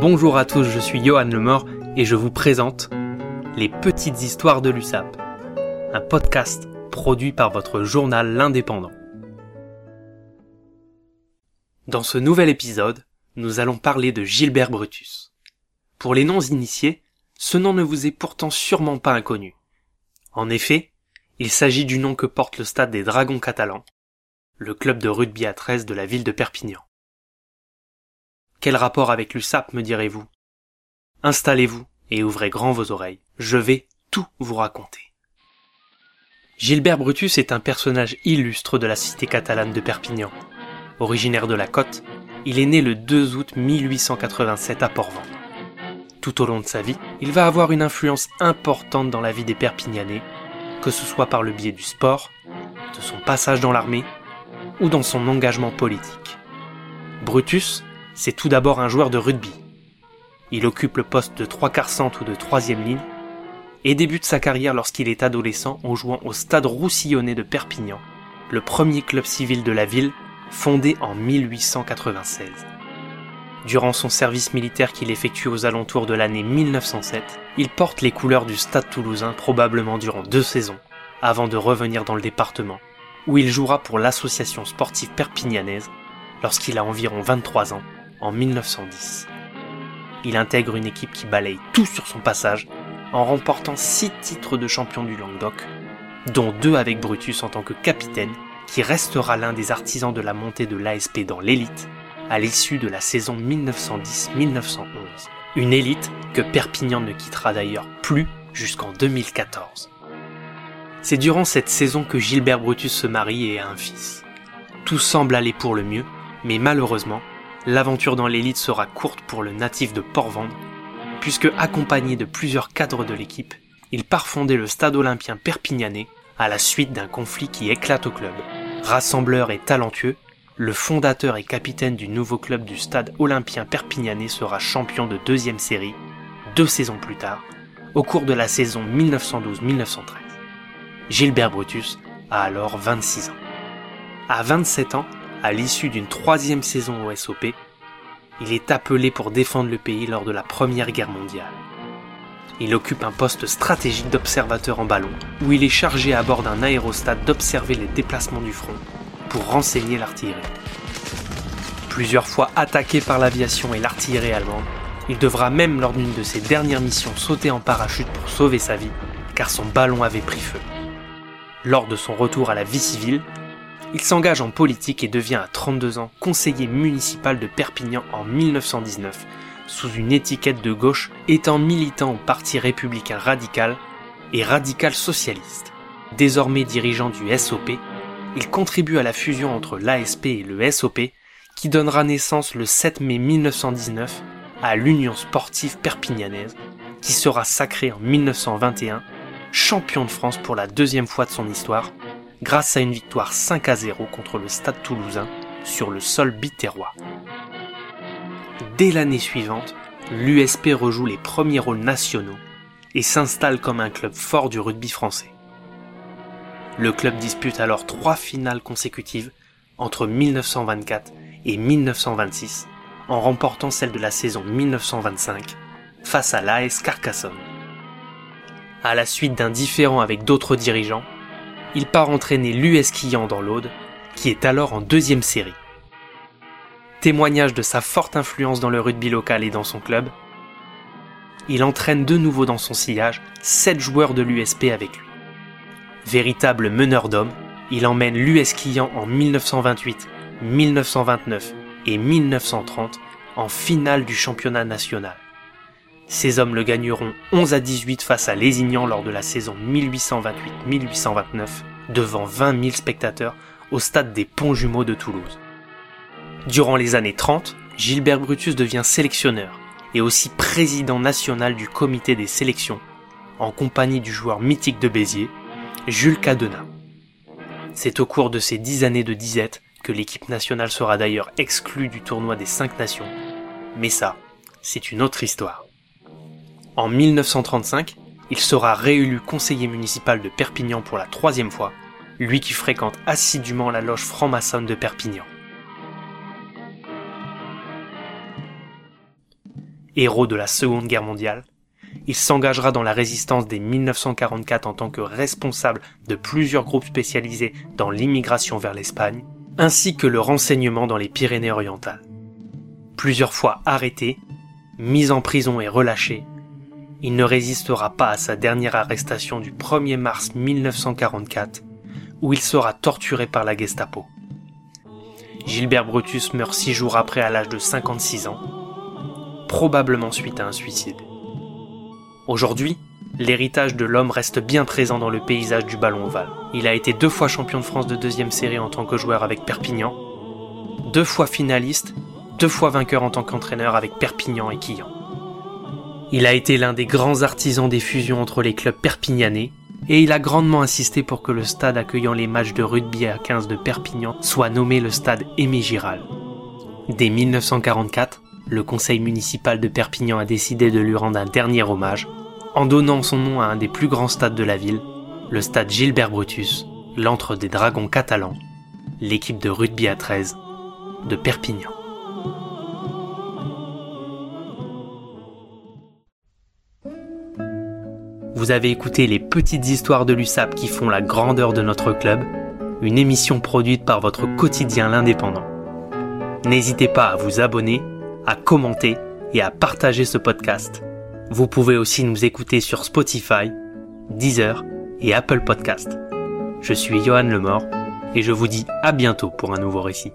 Bonjour à tous, je suis Johan Lemort et je vous présente Les Petites Histoires de l'USAP, un podcast produit par votre journal L'Indépendant. Dans ce nouvel épisode, nous allons parler de Gilbert Brutus. Pour les non-initiés, ce nom ne vous est pourtant sûrement pas inconnu. En effet, il s'agit du nom que porte le stade des Dragons catalans, le club de rugby à 13 de la ville de Perpignan. Quel rapport avec l'USAP, me direz-vous? Installez-vous et ouvrez grand vos oreilles. Je vais tout vous raconter. Gilbert Brutus est un personnage illustre de la cité catalane de Perpignan. Originaire de la côte, il est né le 2 août 1887 à Port-Vent. Tout au long de sa vie, il va avoir une influence importante dans la vie des Perpignanais, que ce soit par le biais du sport, de son passage dans l'armée ou dans son engagement politique. Brutus c'est tout d'abord un joueur de rugby. Il occupe le poste de trois quarts centre ou de troisième ligne et débute sa carrière lorsqu'il est adolescent en jouant au Stade Roussillonnais de Perpignan, le premier club civil de la ville, fondé en 1896. Durant son service militaire qu'il effectue aux alentours de l'année 1907, il porte les couleurs du Stade toulousain probablement durant deux saisons, avant de revenir dans le département, où il jouera pour l'association sportive perpignanaise lorsqu'il a environ 23 ans en 1910. Il intègre une équipe qui balaye tout sur son passage en remportant 6 titres de champion du Languedoc, dont deux avec Brutus en tant que capitaine, qui restera l'un des artisans de la montée de l'ASP dans l'élite à l'issue de la saison 1910-1911. Une élite que Perpignan ne quittera d'ailleurs plus jusqu'en 2014. C'est durant cette saison que Gilbert Brutus se marie et a un fils. Tout semble aller pour le mieux, mais malheureusement, l'aventure dans l'élite sera courte pour le natif de Port-Vendre, puisque accompagné de plusieurs cadres de l'équipe, il part fonder le stade olympien perpignanais à la suite d'un conflit qui éclate au club. Rassembleur et talentueux, le fondateur et capitaine du nouveau club du stade olympien perpignanais sera champion de deuxième série deux saisons plus tard, au cours de la saison 1912-1913. Gilbert Brutus a alors 26 ans. À 27 ans, à l'issue d'une troisième saison au SOP, il est appelé pour défendre le pays lors de la Première Guerre mondiale. Il occupe un poste stratégique d'observateur en ballon, où il est chargé à bord d'un aérostat d'observer les déplacements du front pour renseigner l'artillerie. Plusieurs fois attaqué par l'aviation et l'artillerie allemande, il devra même lors d'une de ses dernières missions sauter en parachute pour sauver sa vie, car son ballon avait pris feu. Lors de son retour à la vie civile, il s'engage en politique et devient à 32 ans conseiller municipal de Perpignan en 1919, sous une étiquette de gauche étant militant au Parti républicain radical et radical socialiste. Désormais dirigeant du SOP, il contribue à la fusion entre l'ASP et le SOP, qui donnera naissance le 7 mai 1919 à l'Union sportive perpignanaise, qui sera sacrée en 1921 champion de France pour la deuxième fois de son histoire grâce à une victoire 5 à 0 contre le Stade toulousain sur le sol biterrois. Dès l'année suivante, l'USP rejoue les premiers rôles nationaux et s'installe comme un club fort du rugby français. Le club dispute alors trois finales consécutives entre 1924 et 1926 en remportant celle de la saison 1925 face à l'AS Carcassonne. À la suite d'un différend avec d'autres dirigeants, il part entraîner l'US Quillan dans l'Aude, qui est alors en deuxième série. Témoignage de sa forte influence dans le rugby local et dans son club, il entraîne de nouveau dans son sillage 7 joueurs de l'USP avec lui. Véritable meneur d'hommes, il emmène l'US Quillan en 1928, 1929 et 1930 en finale du championnat national. Ces hommes le gagneront 11 à 18 face à Lézignan lors de la saison 1828-1829 devant 20 000 spectateurs au stade des Ponts Jumeaux de Toulouse. Durant les années 30, Gilbert Brutus devient sélectionneur et aussi président national du comité des sélections en compagnie du joueur mythique de Béziers, Jules Cadena. C'est au cours de ces dix années de disette que l'équipe nationale sera d'ailleurs exclue du tournoi des cinq nations, mais ça, c'est une autre histoire. En 1935, il sera réélu conseiller municipal de Perpignan pour la troisième fois, lui qui fréquente assidûment la loge franc-maçonne de Perpignan. héros de la Seconde Guerre mondiale. Il s'engagera dans la résistance dès 1944 en tant que responsable de plusieurs groupes spécialisés dans l'immigration vers l'Espagne, ainsi que le renseignement dans les Pyrénées orientales. Plusieurs fois arrêté, mis en prison et relâché, il ne résistera pas à sa dernière arrestation du 1er mars 1944, où il sera torturé par la Gestapo. Gilbert Brutus meurt six jours après à l'âge de 56 ans, probablement suite à un suicide. Aujourd'hui, l'héritage de l'homme reste bien présent dans le paysage du ballon ovale. Il a été deux fois champion de France de deuxième série en tant que joueur avec Perpignan, deux fois finaliste, deux fois vainqueur en tant qu'entraîneur avec Perpignan et Quillan. Il a été l'un des grands artisans des fusions entre les clubs perpignanais et il a grandement insisté pour que le stade accueillant les matchs de rugby à 15 de Perpignan soit nommé le stade Aimé Giral. Dès 1944, le conseil municipal de Perpignan a décidé de lui rendre un dernier hommage en donnant son nom à un des plus grands stades de la ville, le stade Gilbert Brutus, l'antre des dragons catalans, l'équipe de rugby à 13 de Perpignan. Vous avez écouté les petites histoires de l'USAP qui font la grandeur de notre club, une émission produite par votre quotidien l'indépendant. N'hésitez pas à vous abonner, à commenter et à partager ce podcast. Vous pouvez aussi nous écouter sur Spotify, Deezer et Apple Podcast. Je suis Johan Lemort et je vous dis à bientôt pour un nouveau récit.